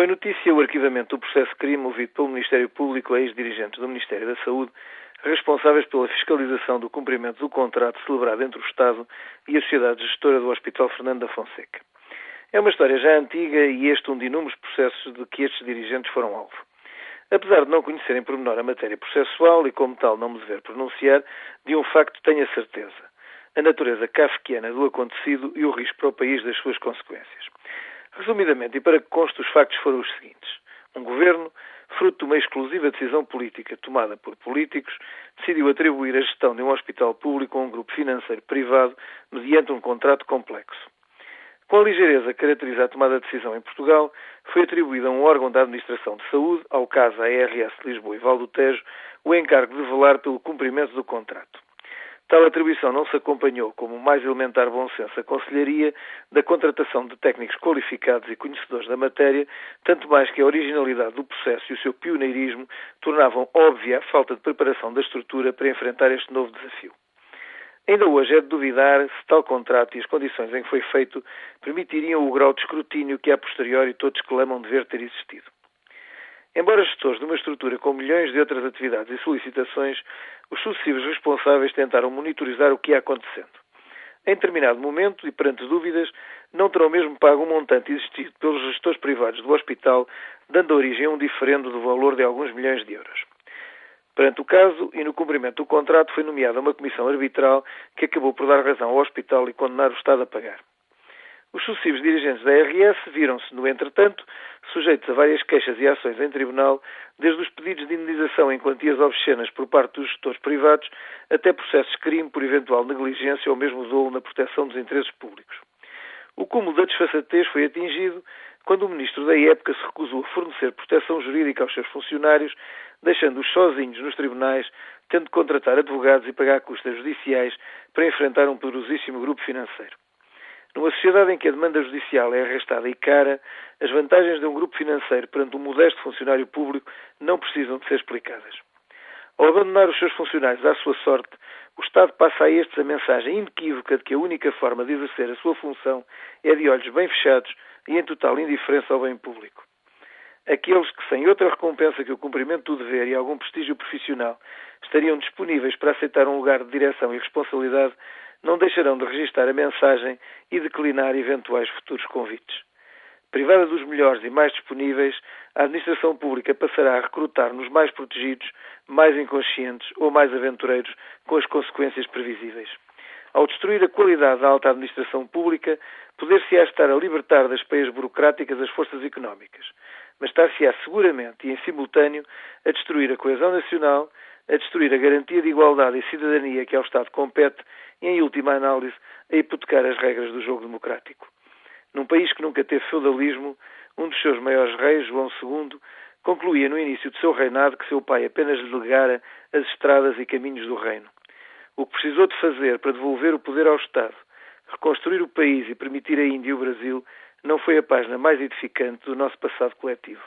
Foi notícia o arquivamento do processo de crime movido pelo Ministério Público a ex-dirigentes do Ministério da Saúde, responsáveis pela fiscalização do cumprimento do contrato celebrado entre o Estado e a Sociedade Gestora do Hospital Fernando da Fonseca. É uma história já antiga e este um de inúmeros processos de que estes dirigentes foram alvo. Apesar de não conhecerem por menor a matéria processual e, como tal, não me dever pronunciar, de um facto tenho a certeza. A natureza kafkiana do acontecido e o risco para o país das suas consequências. Resumidamente, e para que conste, os factos foram os seguintes. Um governo, fruto de uma exclusiva decisão política tomada por políticos, decidiu atribuir a gestão de um hospital público a um grupo financeiro privado mediante um contrato complexo. Com a ligeireza que caracteriza a tomada de decisão em Portugal, foi atribuído a um órgão da Administração de Saúde, ao caso ARS Lisboa e Val do Tejo, o encargo de velar pelo cumprimento do contrato. Tal atribuição não se acompanhou, como mais elementar bom senso aconselharia, da contratação de técnicos qualificados e conhecedores da matéria, tanto mais que a originalidade do processo e o seu pioneirismo tornavam óbvia a falta de preparação da estrutura para enfrentar este novo desafio. Ainda hoje é de duvidar se tal contrato e as condições em que foi feito permitiriam o grau de escrutínio que a posteriori todos clamam dever ter existido. Embora gestores de uma estrutura com milhões de outras atividades e solicitações, os sucessivos responsáveis tentaram monitorizar o que ia acontecendo. Em determinado momento, e perante dúvidas, não terão mesmo pago um montante existido pelos gestores privados do hospital, dando origem a um diferendo do valor de alguns milhões de euros. Perante o caso e no cumprimento do contrato foi nomeada uma comissão arbitral que acabou por dar razão ao hospital e condenar o Estado a pagar. Os sucessivos dirigentes da RS viram-se, no entretanto, sujeitos a várias queixas e ações em tribunal, desde os pedidos de indenização em quantias obscenas por parte dos gestores privados até processos de crime por eventual negligência ou mesmo dolo na proteção dos interesses públicos. O cúmulo da desfaçatez foi atingido quando o ministro da época se recusou a fornecer proteção jurídica aos seus funcionários, deixando-os sozinhos nos tribunais, tendo de contratar advogados e pagar custas judiciais para enfrentar um poderosíssimo grupo financeiro. Numa sociedade em que a demanda judicial é arrastada e cara, as vantagens de um grupo financeiro perante um modesto funcionário público não precisam de ser explicadas. Ao abandonar os seus funcionários à sua sorte, o Estado passa a estes a mensagem inequívoca de que a única forma de exercer a sua função é de olhos bem fechados e em total indiferença ao bem público. Aqueles que, sem outra recompensa que o cumprimento do dever e algum prestígio profissional, estariam disponíveis para aceitar um lugar de direção e responsabilidade, não deixarão de registar a mensagem e declinar eventuais futuros convites. Privada dos melhores e mais disponíveis, a administração pública passará a recrutar nos mais protegidos, mais inconscientes ou mais aventureiros, com as consequências previsíveis. Ao destruir a qualidade da alta administração pública, poder-se-á estar a libertar das peias burocráticas as forças económicas, mas estar-se-á seguramente e em simultâneo a destruir a coesão nacional, a destruir a garantia de igualdade e cidadania que ao Estado compete e, em última análise, a hipotecar as regras do jogo democrático. Num país que nunca teve feudalismo, um dos seus maiores reis, João II, concluía no início do seu reinado que seu pai apenas lhe legara as estradas e caminhos do reino. O que precisou de fazer para devolver o poder ao Estado, reconstruir o país e permitir a Índia e o Brasil não foi a página mais edificante do nosso passado coletivo.